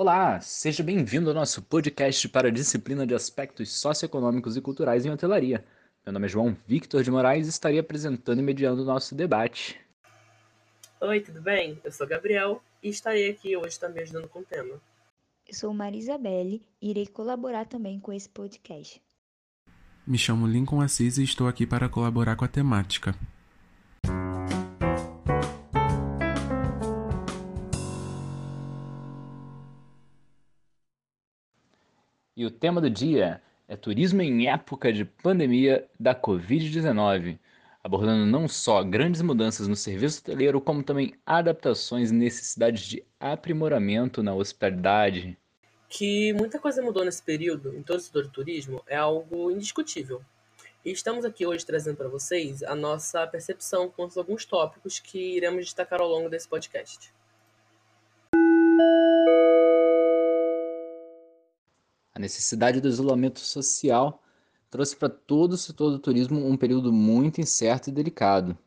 Olá, seja bem-vindo ao nosso podcast para a disciplina de aspectos socioeconômicos e culturais em hotelaria. Meu nome é João Victor de Moraes e estarei apresentando e mediando o nosso debate. Oi, tudo bem? Eu sou Gabriel e estarei aqui hoje também ajudando com o tema. Eu sou Marisabelle e irei colaborar também com esse podcast. Me chamo Lincoln Assis e estou aqui para colaborar com a temática. E o tema do dia é turismo em época de pandemia da Covid-19, abordando não só grandes mudanças no serviço hoteleiro, como também adaptações e necessidades de aprimoramento na hospitalidade. Que muita coisa mudou nesse período em todo o setor do turismo é algo indiscutível. E estamos aqui hoje trazendo para vocês a nossa percepção com alguns tópicos que iremos destacar ao longo desse podcast. A necessidade do isolamento social trouxe para todo o setor do turismo um período muito incerto e delicado.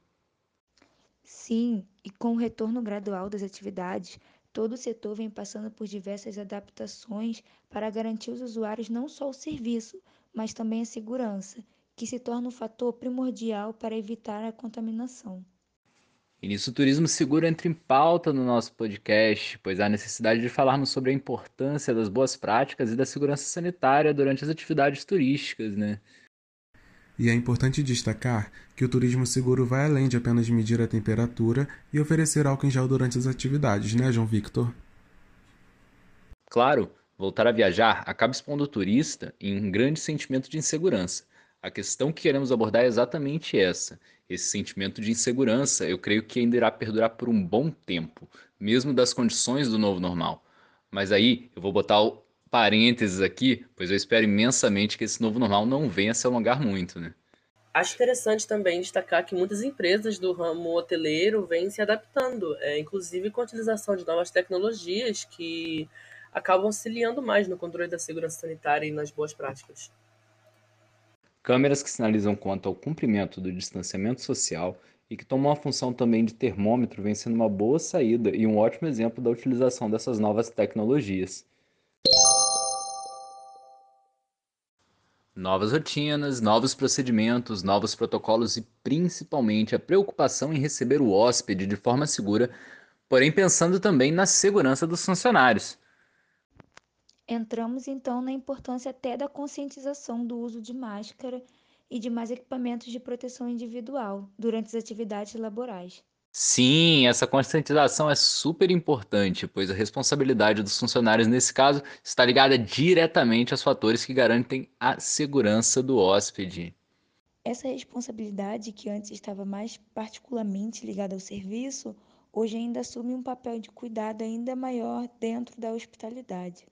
Sim, e com o retorno gradual das atividades, todo o setor vem passando por diversas adaptações para garantir aos usuários não só o serviço, mas também a segurança, que se torna um fator primordial para evitar a contaminação. E nisso o turismo seguro entra em pauta no nosso podcast, pois há necessidade de falarmos sobre a importância das boas práticas e da segurança sanitária durante as atividades turísticas, né? E é importante destacar que o turismo seguro vai além de apenas medir a temperatura e oferecer álcool em gel durante as atividades, né, João Victor? Claro, voltar a viajar acaba expondo o turista em um grande sentimento de insegurança. A questão que queremos abordar é exatamente essa. Esse sentimento de insegurança, eu creio que ainda irá perdurar por um bom tempo, mesmo das condições do novo normal. Mas aí eu vou botar o parênteses aqui, pois eu espero imensamente que esse novo normal não venha se alongar muito, né? Acho interessante também destacar que muitas empresas do ramo hoteleiro vêm se adaptando, é, inclusive com a utilização de novas tecnologias que acabam auxiliando mais no controle da segurança sanitária e nas boas práticas. Câmeras que sinalizam quanto ao cumprimento do distanciamento social e que tomam a função também de termômetro vem sendo uma boa saída e um ótimo exemplo da utilização dessas novas tecnologias. Novas rotinas, novos procedimentos, novos protocolos e principalmente a preocupação em receber o hóspede de forma segura, porém pensando também na segurança dos funcionários. Entramos então na importância até da conscientização do uso de máscara e de mais equipamentos de proteção individual durante as atividades laborais. Sim, essa conscientização é super importante, pois a responsabilidade dos funcionários nesse caso está ligada diretamente aos fatores que garantem a segurança do hóspede. Essa responsabilidade, que antes estava mais particularmente ligada ao serviço, hoje ainda assume um papel de cuidado ainda maior dentro da hospitalidade.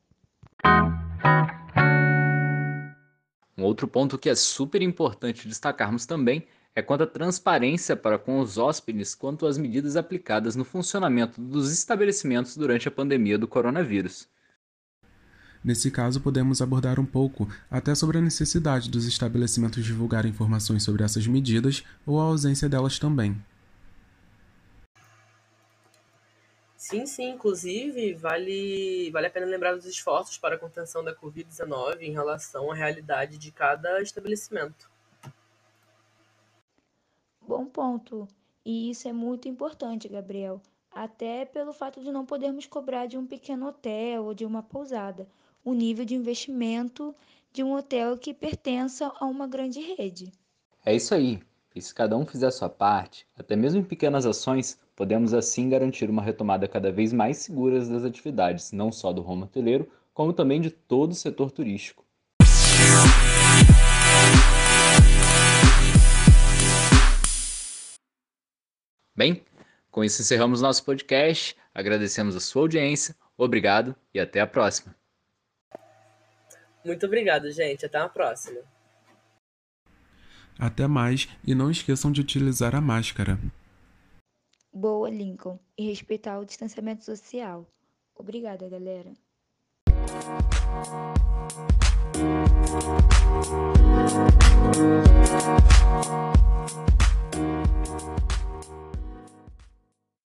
Um outro ponto que é super importante destacarmos também é quanto à transparência para com os hóspedes quanto às medidas aplicadas no funcionamento dos estabelecimentos durante a pandemia do coronavírus. Nesse caso, podemos abordar um pouco até sobre a necessidade dos estabelecimentos divulgar informações sobre essas medidas ou a ausência delas também. Sim, sim, inclusive vale, vale a pena lembrar dos esforços para a contenção da Covid-19 em relação à realidade de cada estabelecimento. Bom ponto. E isso é muito importante, Gabriel. Até pelo fato de não podermos cobrar de um pequeno hotel ou de uma pousada o nível de investimento de um hotel que pertença a uma grande rede. É isso aí. E se cada um fizer a sua parte, até mesmo em pequenas ações, podemos assim garantir uma retomada cada vez mais segura das atividades, não só do ramo hoteleiro, como também de todo o setor turístico. Bem, com isso encerramos nosso podcast. Agradecemos a sua audiência. Obrigado e até a próxima. Muito obrigado, gente. Até a próxima. Até mais e não esqueçam de utilizar a máscara. Boa, Lincoln, e respeitar o distanciamento social. Obrigada, galera.